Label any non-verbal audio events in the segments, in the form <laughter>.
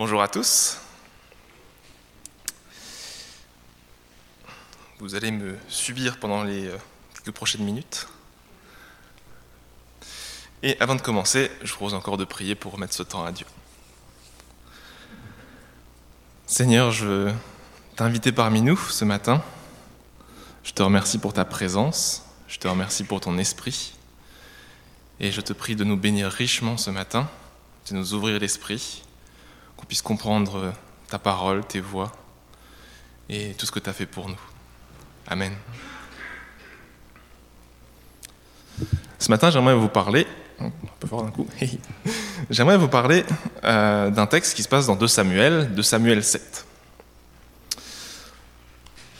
Bonjour à tous. Vous allez me subir pendant les euh, quelques prochaines minutes. Et avant de commencer, je vous propose encore de prier pour remettre ce temps à Dieu. Seigneur, je veux t'inviter parmi nous ce matin. Je te remercie pour ta présence, je te remercie pour ton esprit. Et je te prie de nous bénir richement ce matin, de nous ouvrir l'esprit, qu'on puisse comprendre ta parole, tes voix et tout ce que tu as fait pour nous. Amen. Ce matin, j'aimerais vous parler. Un peu fort d'un coup. <laughs> j'aimerais vous parler euh, d'un texte qui se passe dans 2 Samuel, 2 Samuel 7.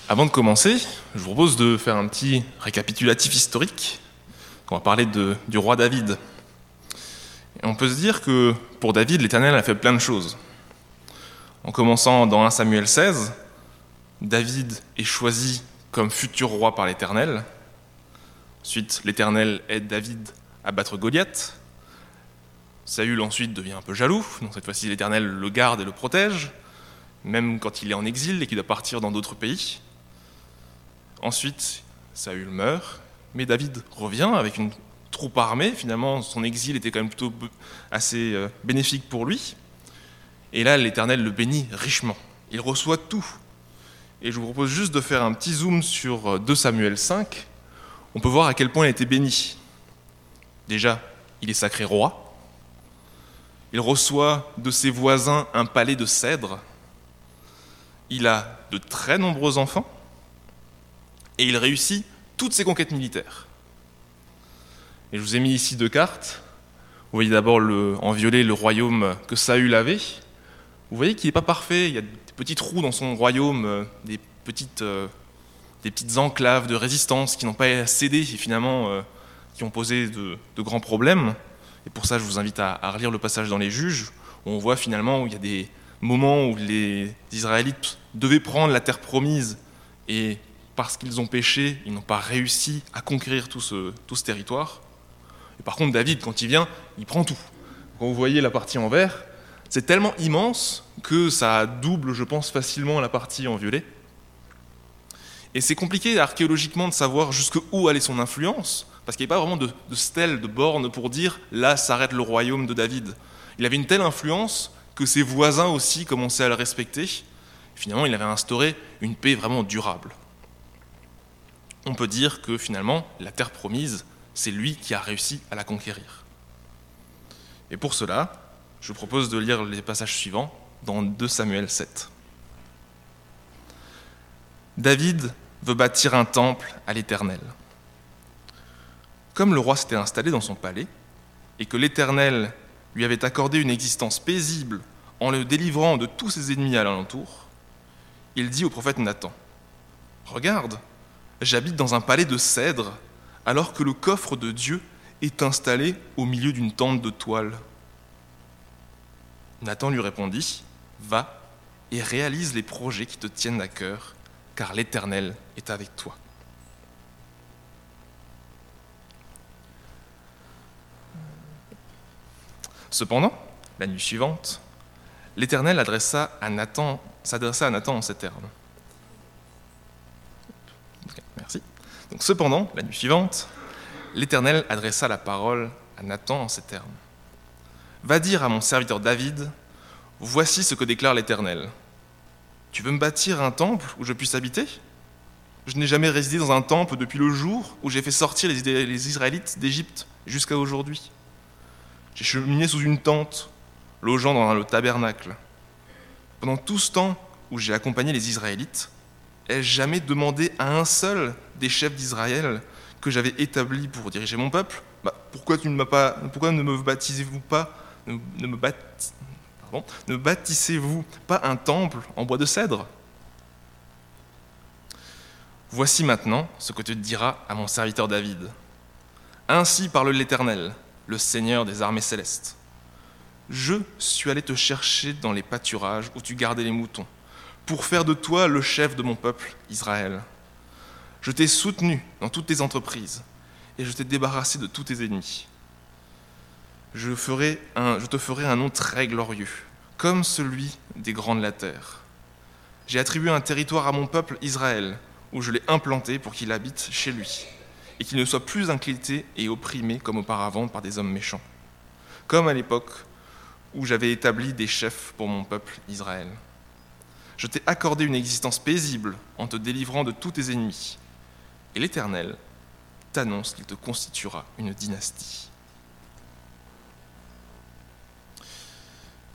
Avant de commencer, je vous propose de faire un petit récapitulatif historique. On va parler du roi David. On peut se dire que pour David, l'Éternel a fait plein de choses. En commençant dans 1 Samuel 16, David est choisi comme futur roi par l'Éternel. Ensuite, l'Éternel aide David à battre Goliath. Saül ensuite devient un peu jaloux, donc cette fois-ci l'Éternel le garde et le protège, même quand il est en exil et qu'il doit partir dans d'autres pays. Ensuite, Saül meurt, mais David revient avec une troupe armée. Finalement, son exil était quand même plutôt assez euh, bénéfique pour lui. Et là, l'Éternel le bénit richement. Il reçoit tout. Et je vous propose juste de faire un petit zoom sur 2 Samuel 5. On peut voir à quel point il été béni. Déjà, il est sacré roi. Il reçoit de ses voisins un palais de cèdre. Il a de très nombreux enfants. Et il réussit toutes ses conquêtes militaires. Et je vous ai mis ici deux cartes. Vous voyez d'abord en violet le royaume que Saül avait. Vous voyez qu'il n'est pas parfait, il y a des petits trous dans son royaume, euh, des petites, euh, des petites enclaves de résistance qui n'ont pas cédé et finalement euh, qui ont posé de, grands problèmes. Et pour ça, je vous invite à, relire le passage dans les juges, où on voit finalement où il y a des moments où les Israélites devaient prendre la terre promise et parce qu'ils ont péché, ils n'ont pas réussi à conquérir tout ce, tout ce territoire. Et par contre, David, quand il vient, il prend tout. Quand vous voyez la partie en vert, c'est tellement immense que ça double, je pense, facilement la partie en violet. Et c'est compliqué archéologiquement de savoir jusqu'où allait son influence, parce qu'il n'y a pas vraiment de, de stèle, de borne pour dire là s'arrête le royaume de David. Il avait une telle influence que ses voisins aussi commençaient à le respecter. Finalement, il avait instauré une paix vraiment durable. On peut dire que finalement, la terre promise, c'est lui qui a réussi à la conquérir. Et pour cela, je vous propose de lire les passages suivants dans 2 Samuel 7. David veut bâtir un temple à l'Éternel. Comme le roi s'était installé dans son palais et que l'Éternel lui avait accordé une existence paisible en le délivrant de tous ses ennemis à l'alentour, il dit au prophète Nathan Regarde, j'habite dans un palais de cèdre alors que le coffre de Dieu est installé au milieu d'une tente de toile. Nathan lui répondit, Va et réalise les projets qui te tiennent à cœur, car l'Éternel est avec toi. Cependant, la nuit suivante, l'Éternel adressa à Nathan, s'adressa à Nathan en ces termes. merci. Donc, cependant, la nuit suivante, l'Éternel adressa la parole à Nathan en ces termes. Va dire à mon serviteur David, Voici ce que déclare l'Éternel. Tu veux me bâtir un temple où je puisse habiter? Je n'ai jamais résidé dans un temple depuis le jour où j'ai fait sortir les Israélites d'Égypte jusqu'à aujourd'hui. J'ai cheminé sous une tente, logeant dans le tabernacle. Pendant tout ce temps où j'ai accompagné les Israélites, ai-je jamais demandé à un seul des chefs d'Israël que j'avais établi pour diriger mon peuple? Bah, pourquoi, ne me baptisez-vous pas ne, bâtissez-vous pas un temple en bois de cèdre? Voici maintenant ce que tu diras à mon serviteur David. Ainsi parle l'Éternel, le Seigneur des armées célestes. Je suis allé te chercher dans les pâturages où tu gardais les moutons, pour faire de toi le chef de mon peuple, Israël. Je t'ai soutenu dans toutes tes entreprises, et je t'ai débarrassé de tous tes ennemis je, te ferai un nom très glorieux, comme celui des grands de la terre. J'ai attribué un territoire à mon peuple Israël, où je l'ai implanté pour qu'il habite chez lui, et qu'il ne soit plus inquiété et opprimé comme auparavant par des hommes méchants, comme à l'époque où j'avais établi des chefs pour mon peuple Israël. Je t'ai accordé une existence paisible en te délivrant de tous tes ennemis, et l'Éternel t'annonce qu'il te constituera une dynastie.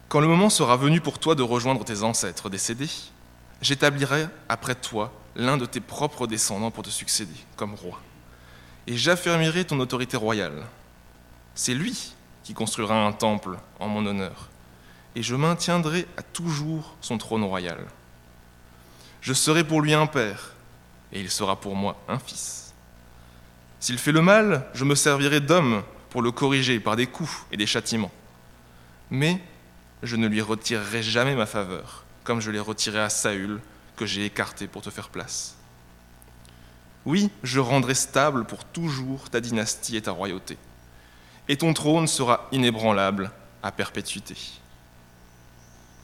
Quand le moment sera venu pour toi de rejoindre tes ancêtres décédés, j'établirai après toi l'un de tes propres descendants pour te succéder comme roi. Et j'affermirai ton autorité royale. C'est lui qui construira un temple en mon honneur, et je maintiendrai à toujours son trône royal. Je serai pour lui un père, et il sera pour moi un fils. S'il fait le mal, je me servirai d'homme pour le corriger par des coups et des châtiments. Mais je ne lui retirerai jamais ma faveur, comme je l'ai retiré à Saül, que j'ai écarté pour te faire place. Oui, je rendrai stable pour toujours ta dynastie et ta royauté, et ton trône sera inébranlable à perpétuité.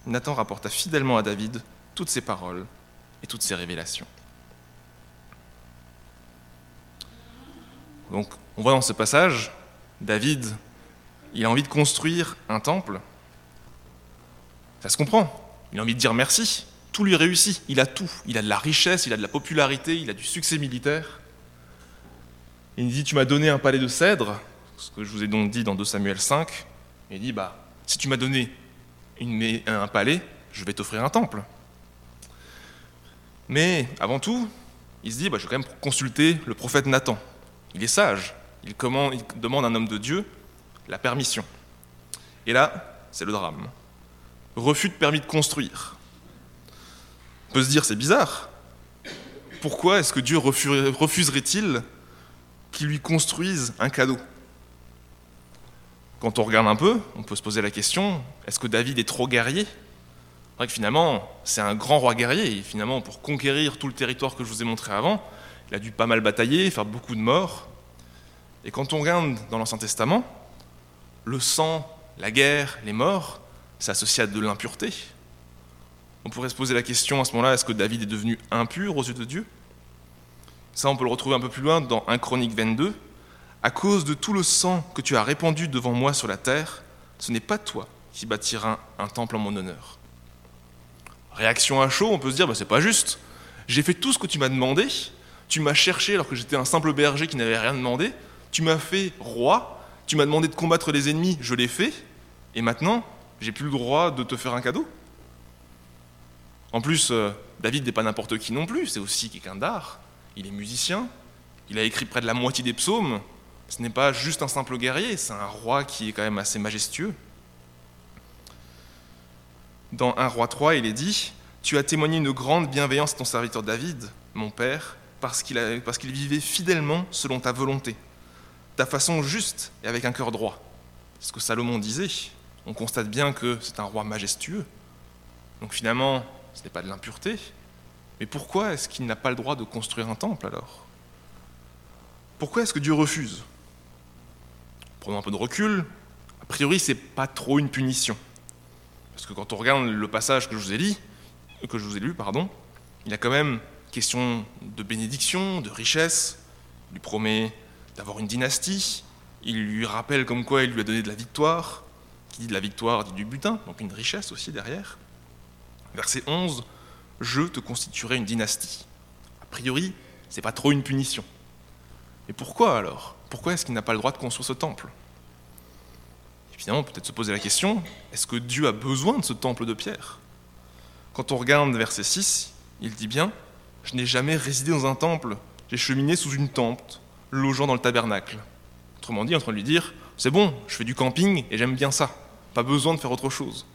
Nathan rapporta fidèlement à David toutes ces paroles et toutes ces révélations. Donc, on voit dans ce passage, David, il a envie de construire un temple ça se comprend. Il a envie de dire merci. Tout lui réussit. Il a tout. Il a de la richesse, il a de la popularité, il a du succès militaire. Il dit Tu m'as donné un palais de cèdre, ce que je vous ai donc dit dans 2 Samuel 5. il dit Bah, si tu m'as donné un palais, je vais t'offrir un temple. Mais avant tout, il se dit bah, Je vais quand même consulter le prophète Nathan. Il est sage. il demande à un homme de Dieu la permission. Et là, c'est le drame refus de permis de construire. On peut se dire, c'est bizarre. Pourquoi est-ce que Dieu refuserait-il qu'il lui construise un cadeau? Quand on regarde un peu, on peut se poser la question, est-ce que David est trop guerrier? C'est vrai que finalement, c'est un grand roi guerrier, et finalement, pour conquérir tout le territoire que je vous ai montré avant, il a dû pas mal batailler, faire beaucoup de morts. Et quand on regarde dans l'Ancien Testament, le sang, la guerre, les morts, c'est associé à de l'impureté. On pourrait se poser la question à ce moment-là, est-ce que David est devenu impur aux yeux de Dieu? Ça, on peut le retrouver un peu plus loin dans 1 Chronique 22. À cause de tout le sang que tu as répandu devant moi sur la terre, ce n'est pas toi qui bâtiras un temple en mon honneur. Réaction à chaud, on peut se dire, bah, c'est pas juste. J'ai fait tout ce que tu m'as demandé, tu m'as cherché alors que j'étais un simple berger qui n'avait rien demandé, tu m'as fait roi, tu m'as demandé de combattre les ennemis, je l'ai fait, et maintenant, j'ai plus le droit de te faire un cadeau. En plus, euh, David n'est pas n'importe qui non plus, c'est aussi quelqu'un d'art. Il est musicien, il a écrit près de la moitié des psaumes. Ce n'est pas juste un simple guerrier, c'est un roi qui est quand même assez majestueux. Dans 1 roi 3, il est dit Tu as témoigné une grande bienveillance à ton serviteur David, mon père, parce qu'il, vivait fidèlement selon ta volonté, ta façon juste et avec un cœur droit. C'est ce que Salomon disait on constate bien que c'est un roi majestueux. Donc finalement, ce n'est pas de l'impureté. Mais pourquoi est-ce qu'il n'a pas le droit de construire un temple alors? Pourquoi est-ce que Dieu refuse? Prenons un peu de recul. A priori, c'est pas trop une punition. Parce que quand on regarde le passage que je vous ai lu, que je vous ai lu, pardon, il a quand même question de bénédiction, de richesse. Il lui promet d'avoir une dynastie. Il lui rappelle comme quoi il lui a donné de la victoire dit de la victoire dit du butin, donc une richesse aussi derrière. Verset 11, je te constituerai une dynastie. A priori, c'est pas trop une punition. Et pourquoi alors? Pourquoi est-ce qu'il n'a pas le droit de construire ce temple? Évidemment, peut-être se poser la question, est-ce que Dieu a besoin de ce temple de pierre? Quand on regarde verset 6, il dit bien, je n'ai jamais résidé dans un temple, j'ai cheminé sous une tente, logeant dans le tabernacle. Autrement dit, en train de lui dire, c'est bon, je fais du camping et j'aime bien ça. Pas besoin de faire autre chose.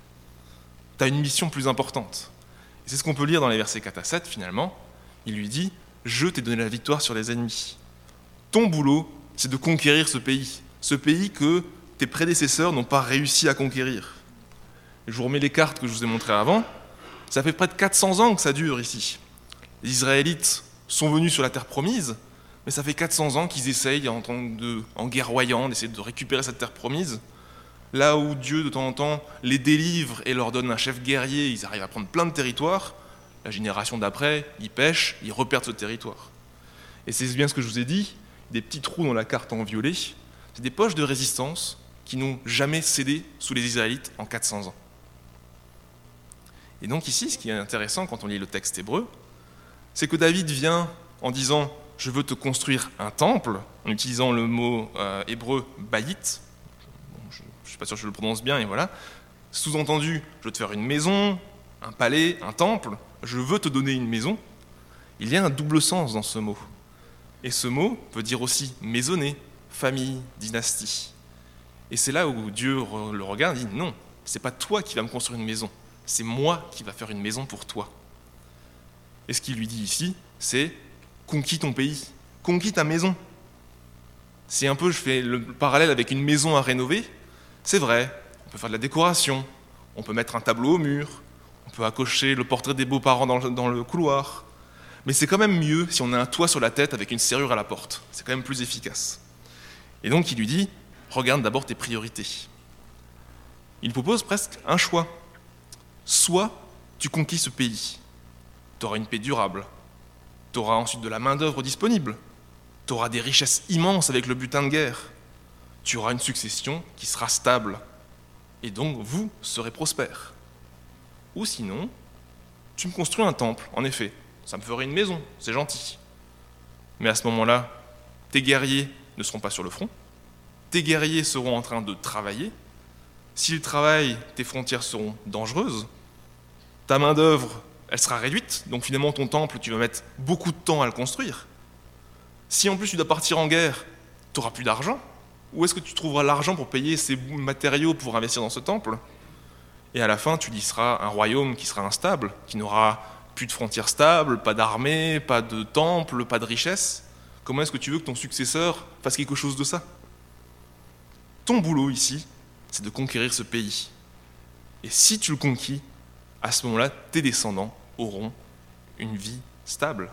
Tu as une mission plus importante. Et c'est ce qu'on peut lire dans les versets 4 à 7 finalement. Il lui dit Je t'ai donné la victoire sur les ennemis. Ton boulot, c'est de conquérir ce pays. Ce pays que tes prédécesseurs n'ont pas réussi à conquérir. je vous remets les cartes que je vous ai montrées avant. Ça fait près de 400 ans que ça dure ici. Les Israélites sont venus sur la terre promise, mais ça fait 400 ans qu'ils essayent, en, tant de, en guerroyant, d'essayer de récupérer cette terre promise. Là où Dieu de temps en temps les délivre et leur donne un chef guerrier, ils arrivent à prendre plein de territoires, la génération d'après, ils pêchent, ils repèrent ce territoire. Et c'est bien ce que je vous ai dit, des petits trous dans la carte en violet, c'est des poches de résistance qui n'ont jamais cédé sous les Israélites en 400 ans. Et donc ici, ce qui est intéressant quand on lit le texte hébreu, c'est que David vient en disant je veux te construire un temple, en utilisant le mot euh, hébreu bayit. Je ne suis pas sûr que je le prononce bien, et voilà. Sous-entendu, je veux te faire une maison, un palais, un temple, je veux te donner une maison. Il y a un double sens dans ce mot. Et ce mot veut dire aussi maisonner, famille, dynastie. Et c'est là où Dieu le regarde et dit non, c'est pas toi qui vas me construire une maison, c'est moi qui va faire une maison pour toi. Et ce qu'il lui dit ici, c'est conquis ton pays, conquis ta maison. C'est un peu, je fais le parallèle avec une maison à rénover. C'est vrai, on peut faire de la décoration, on peut mettre un tableau au mur, on peut accrocher le portrait des beaux-parents dans, le couloir. Mais c'est quand même mieux si on a un toit sur la tête avec une serrure à la porte. C'est quand même plus efficace. Et donc il lui dit, regarde d'abord tes priorités. Il propose presque un choix. Soit tu conquis ce pays, tu auras une paix durable, tu auras ensuite de la main-d'œuvre disponible. Tu auras des richesses immenses avec le butin de guerre. Tu auras une succession qui sera stable. Et donc, vous serez prospère. Ou sinon, tu me construis un temple, en effet. Ça me ferait une maison, c'est gentil. Mais à ce moment-là, tes guerriers ne seront pas sur le front. Tes guerriers seront en train de travailler. S'ils travaillent, tes frontières seront dangereuses. Ta main-d'œuvre elle sera réduite. Donc finalement, ton temple, tu vas mettre beaucoup de temps à le construire. Si en plus tu dois partir en guerre, tu n'auras plus d'argent. Où est-ce que tu trouveras l'argent pour payer ces matériaux pour investir dans ce temple? Et à la fin, tu seras un royaume qui sera instable, qui n'aura plus de frontières stables, pas d'armée, pas de temple, pas de richesse. Comment est-ce que tu veux que ton successeur fasse quelque chose de ça? Ton boulot ici, c'est de conquérir ce pays. Et si tu le conquis, à ce moment-là, tes descendants auront une vie stable.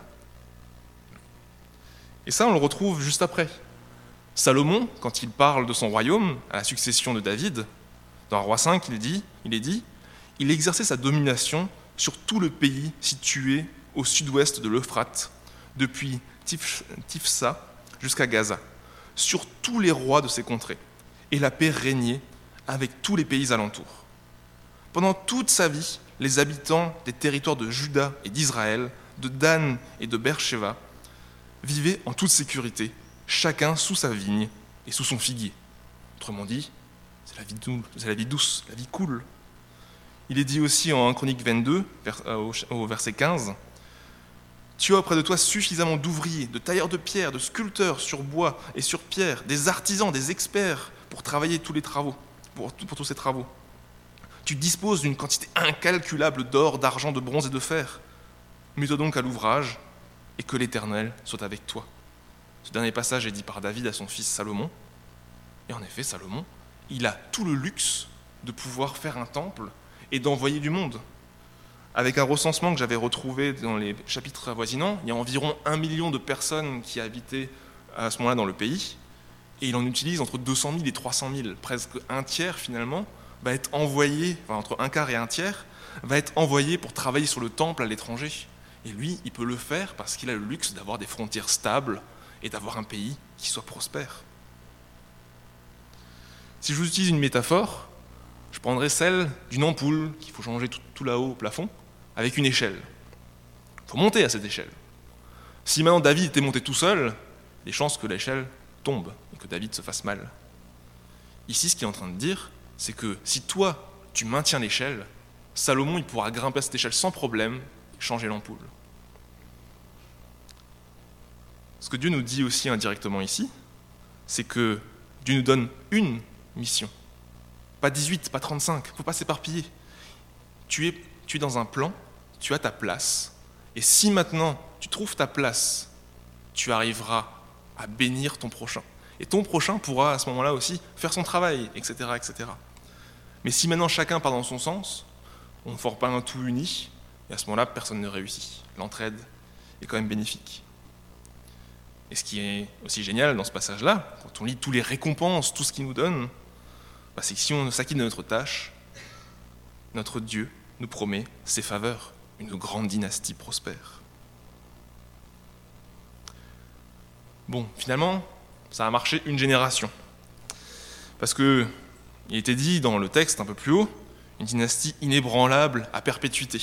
Et ça, on le retrouve juste après. Salomon, quand il parle de son royaume, à la succession de David, dans Roi 5, il, est dit il exerçait sa domination sur tout le pays situé au sud-ouest de l'Euphrate, depuis Tifsa jusqu'à Gaza, sur tous les rois de ces contrées. Et la paix régnait avec tous les pays alentours. Pendant toute sa vie, les habitants des territoires de Juda et d'Israël, de Dan et de Beersheba, vivaient en toute sécurité, chacun sous sa vigne et sous son figuier. Autrement dit, c'est la, vie douce, la vie cool. Il est dit aussi en 1 Chronique 22, euh, au verset 15, Tu as auprès de toi suffisamment d'ouvriers, de tailleurs de pierre, de sculpteurs sur bois et sur pierre, des artisans, des experts pour travailler tous les travaux, pour tous ces travaux. Tu disposes d'une quantité incalculable d'or, d'argent, de bronze et de fer. Mets-toi donc à l'ouvrage et que l'Éternel soit avec toi. Ce dernier passage est dit par David à son fils Salomon. Et en effet, Salomon, il a tout le luxe de pouvoir faire un temple et d'envoyer du monde. Avec un recensement que j'avais retrouvé dans les chapitres avoisinants, il y a environ un million de personnes qui habitaient à ce moment-là dans le pays, et il en utilise entre 200 000 et 300 000, presque un tiers finalement, va être envoyé, entre un quart et un tiers, va être envoyé pour travailler sur le temple à l'étranger. Et lui, il peut le faire parce qu'il a le luxe d'avoir des frontières stables et d'avoir un pays qui soit prospère. Si je vous utilise une métaphore, je prendrais celle d'une ampoule qu'il faut changer tout, là-haut au plafond avec une échelle. Il faut monter à cette échelle. Si maintenant David était monté tout seul, les chances que l'échelle tombe et que David se fasse mal. Ici, ce qu'il est en train de dire, c'est que si toi, tu maintiens l'échelle, Salomon, il pourra grimper à cette échelle sans problème et changer l'ampoule. Ce que Dieu nous dit aussi indirectement ici, c'est que Dieu nous donne une mission. Pas 18, pas 35, il ne faut pas s'éparpiller. Tu es, tu es dans un plan, tu as ta place, et si maintenant tu trouves ta place, tu arriveras à bénir ton prochain. Et ton prochain pourra à ce moment-là aussi faire son travail, etc., etc. Mais si maintenant chacun part dans son sens, on ne forme pas un tout uni, et à ce moment-là, personne ne réussit. L'entraide est quand même bénéfique. Et ce qui est aussi génial dans ce passage-là, quand on lit tous les récompenses, tout ce qu'il nous donne, bah, c'est que si on s'acquitte de notre tâche, notre Dieu nous promet ses faveurs, une grande dynastie prospère. Bon, finalement, ça a marché une génération. Parce que, il était dit dans le texte un peu plus haut, une dynastie inébranlable à perpétuité.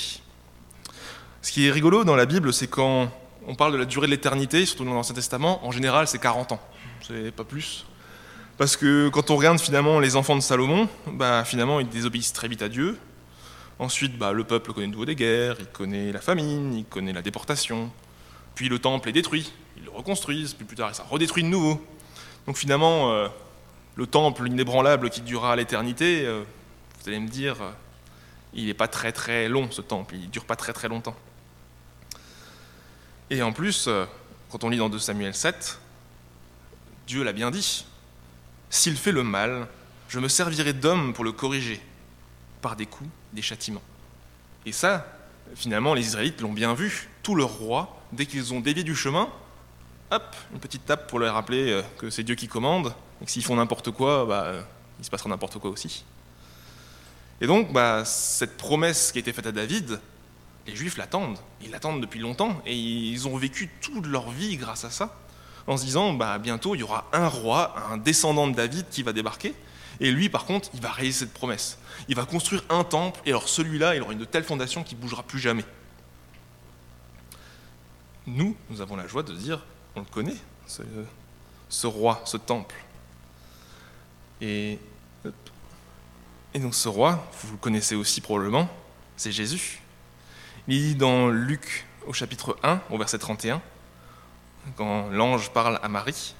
Ce qui est rigolo dans la Bible, c'est quand on parle de la durée de l'éternité, surtout dans l'Ancien Testament, en général c'est 40 ans, c'est pas plus. Parce que quand on regarde finalement les enfants de Salomon, bah, finalement ils désobéissent très vite à Dieu. Ensuite, bah, le peuple connaît de nouveau des guerres, il connaît la famine, il connaît la déportation. Puis le temple est détruit, ils le reconstruisent, puis plus tard ça redétruit de nouveau. Donc finalement, euh, le temple inébranlable qui durera à l'éternité, euh, vous allez me dire, euh, il n'est pas très très long ce temple, il ne dure pas très très longtemps. Et en plus, euh, quand on lit dans 2 Samuel 7, Dieu l'a bien dit. S'il fait le mal, je me servirai d'homme pour le corriger, par des coups, des châtiments. Et ça, finalement, les Israélites l'ont bien vu. Tous leurs rois, dès qu'ils ont dévié du chemin, hop, une petite tape pour leur rappeler euh, que c'est Dieu qui commande, et que s'ils font n'importe quoi, bah, euh, il se passera n'importe quoi aussi. Et donc, bah, cette promesse qui a été faite à David, les Juifs l'attendent. Ils l'attendent depuis longtemps et ils ont vécu toute leur vie grâce à ça, en se disant bah, bientôt il y aura un roi, un descendant de David qui va débarquer. Et lui, par contre, il va réaliser cette promesse. Il va construire un temple, et alors celui-là, il aura une telle fondation qu'il ne bougera plus jamais. Nous, nous avons la joie de dire, on le connaît, ce, ce roi, ce temple. Et, et donc ce roi, vous le connaissez aussi probablement, c'est Jésus. Il dit dans Luc au chapitre 1, au verset 31, quand l'ange parle à Marie,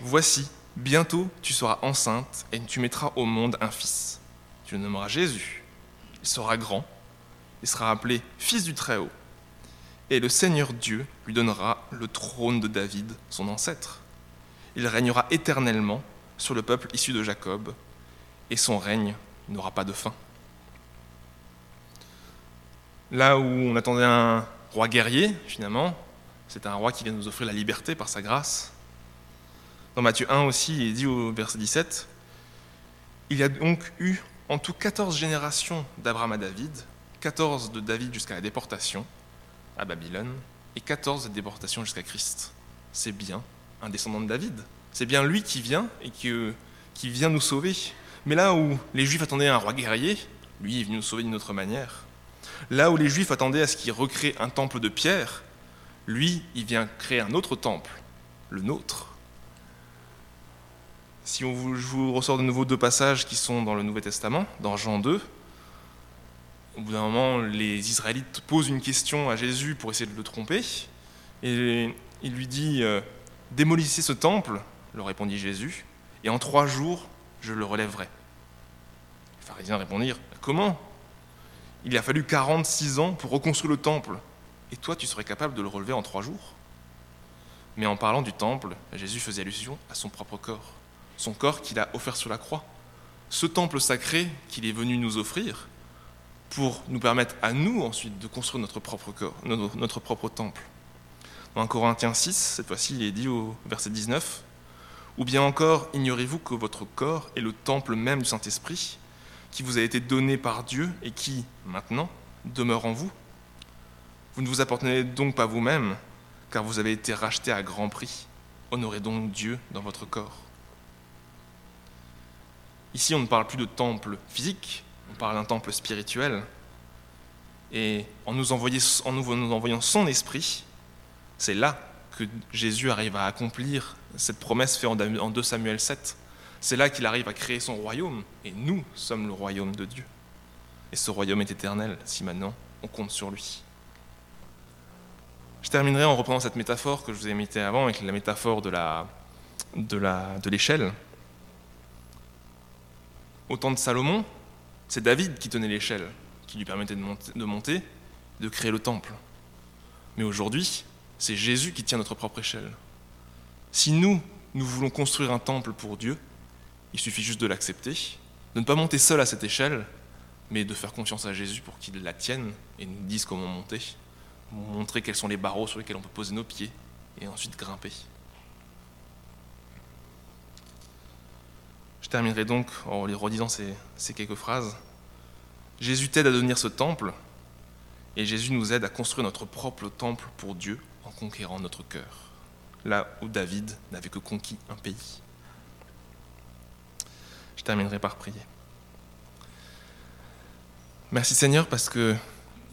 Voici, bientôt tu seras enceinte et tu mettras au monde un fils. Tu le nommeras Jésus. Il sera grand, il sera appelé Fils du Très-Haut. Et le Seigneur Dieu lui donnera le trône de David, son ancêtre. Il régnera éternellement sur le peuple issu de Jacob, et son règne n'aura pas de fin. Là où on attendait un roi guerrier, finalement, c'est un roi qui vient nous offrir la liberté par sa grâce. Dans Matthieu 1 aussi, il est dit au verset 17, Il y a donc eu en tout 14 générations d'Abraham à David, 14 de David jusqu'à la déportation à Babylone, et 14 de déportation jusqu'à Christ. C'est bien un descendant de David. C'est bien lui qui vient et qui, qui vient nous sauver. Mais là où les Juifs attendaient un roi guerrier, lui est venu nous sauver d'une autre manière. Là où les Juifs attendaient à ce qu'il recrée un temple de pierre, lui, il vient créer un autre temple, le nôtre. Si je vous ressors de nouveau deux passages qui sont dans le Nouveau Testament, dans Jean 2, au bout d'un moment, les Israélites posent une question à Jésus pour essayer de le tromper, et il lui dit euh, Démolissez ce temple, leur répondit Jésus, et en trois jours, je le relèverai. Les pharisiens répondirent Comment? Il a fallu 46 ans pour reconstruire le temple. Et toi, tu serais capable de le relever en trois jours? Mais en parlant du temple, Jésus faisait allusion à son propre corps, son corps qu'il a offert sur la croix. Ce temple sacré qu'il est venu nous offrir pour nous permettre à nous ensuite de construire notre propre corps, notre propre temple. Dans 1 Corinthiens 6, cette fois-ci, il est dit au verset 19, Ou bien encore, ignorez-vous que votre corps est le temple même du Saint-Esprit? Qui vous a été donné par Dieu et qui, maintenant, demeure en vous. Vous ne vous appartenez donc pas vous-même, car vous avez été racheté à grand prix. Honorez donc Dieu dans votre corps. Ici, on ne parle plus de temple physique, on parle d'un temple spirituel. Et en nous, en nous envoyant son esprit, c'est là que Jésus arrive à accomplir cette promesse faite en 2 Samuel 7. C'est là qu'il arrive à créer son royaume, et nous sommes le royaume de Dieu. Et ce royaume est éternel si maintenant on compte sur lui. Je terminerai en reprenant cette métaphore que je vous ai mettée avant, avec la métaphore de l'échelle. Au temps de Salomon, c'est David qui tenait l'échelle, qui lui permettait de monter, de créer le temple. Mais aujourd'hui, c'est Jésus qui tient notre propre échelle. Si nous, nous voulons construire un temple pour Dieu, il suffit juste de l'accepter, de ne pas monter seul à cette échelle, mais de faire confiance à Jésus pour qu'il la tienne et nous dise comment monter, montrer quels sont les barreaux sur lesquels on peut poser nos pieds et ensuite grimper. Je terminerai donc en les redisant ces, ces quelques phrases. Jésus t'aide à devenir ce temple, et Jésus nous aide à construire notre propre temple pour Dieu en conquérant notre cœur, là où David n'avait que conquis un pays. Je terminerai par prier. Merci Seigneur parce que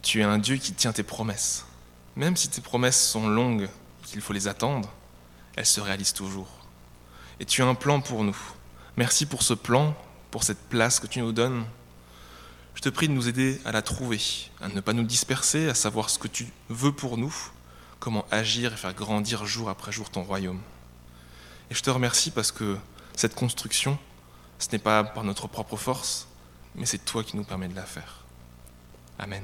tu es un Dieu qui tient tes promesses. Même si tes promesses sont longues qu'il faut les attendre, elles se réalisent toujours. Et tu as un plan pour nous. Merci pour ce plan, pour cette place que tu nous donnes. Je te prie de nous aider à la trouver, à ne pas nous disperser, à savoir ce que tu veux pour nous, comment agir et faire grandir jour après jour ton royaume. Et je te remercie parce que cette construction, ce n'est pas par notre propre force, mais c'est toi qui nous permets de la faire. Amen.